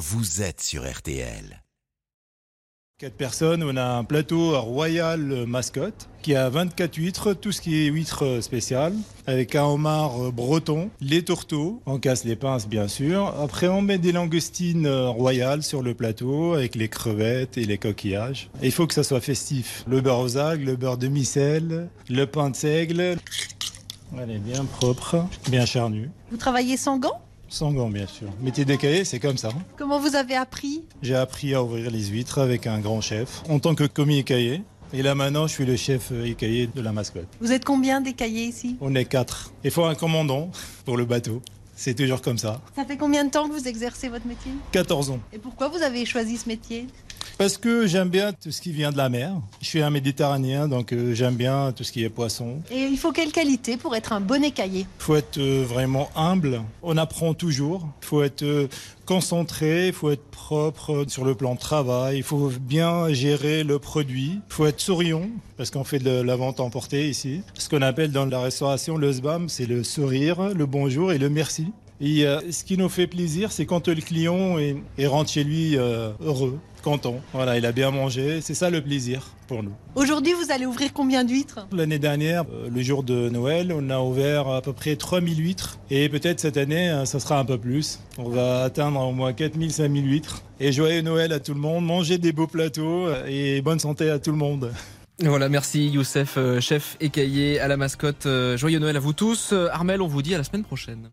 vous êtes sur RTL. Quatre personnes, on a un plateau royal mascotte qui a 24 huîtres, tout ce qui est huîtres spéciales, avec un homard breton, les tourteaux, on casse les pinces bien sûr. Après on met des langoustines royales sur le plateau avec les crevettes et les coquillages. Et il faut que ça soit festif. Le beurre aux algues, le beurre de micelle, le pain de seigle. Elle est bien propre, bien charnue. Vous travaillez sans gants? Sans gants, bien sûr. Métier d'écaillé, c'est comme ça. Comment vous avez appris? J'ai appris à ouvrir les huîtres avec un grand chef en tant que commis écaillé. Et là maintenant, je suis le chef écaillé de la mascotte. Vous êtes combien d'écaillés ici? On est quatre. Il faut un commandant pour le bateau. C'est toujours comme ça. Ça fait combien de temps que vous exercez votre métier? 14 ans. Et pourquoi vous avez choisi ce métier? Parce que j'aime bien tout ce qui vient de la mer. Je suis un méditerranéen, donc euh, j'aime bien tout ce qui est poisson. Et il faut quelle qualité pour être un bon écaillé? Il faut être euh, vraiment humble. On apprend toujours. Il faut être euh, concentré, il faut être propre sur le plan de travail, il faut bien gérer le produit, il faut être souriant parce qu'on fait de la vente emportée ici. Ce qu'on appelle dans la restauration le SBAM, c'est le sourire, le bonjour et le merci. Et euh, ce qui nous fait plaisir, c'est quand le client est, est rentre chez lui euh, heureux, content. Voilà, il a bien mangé. C'est ça le plaisir pour nous. Aujourd'hui, vous allez ouvrir combien d'huîtres? L'année dernière, euh, le jour de Noël, on a ouvert à peu près 3000 huîtres. Et peut-être cette année, euh, ça sera un peu plus. On va atteindre au moins 4000, 5000 huîtres. Et joyeux Noël à tout le monde. Mangez des beaux plateaux et bonne santé à tout le monde. Voilà, merci Youssef, chef écaillé à la mascotte. Joyeux Noël à vous tous. Armel, on vous dit à la semaine prochaine.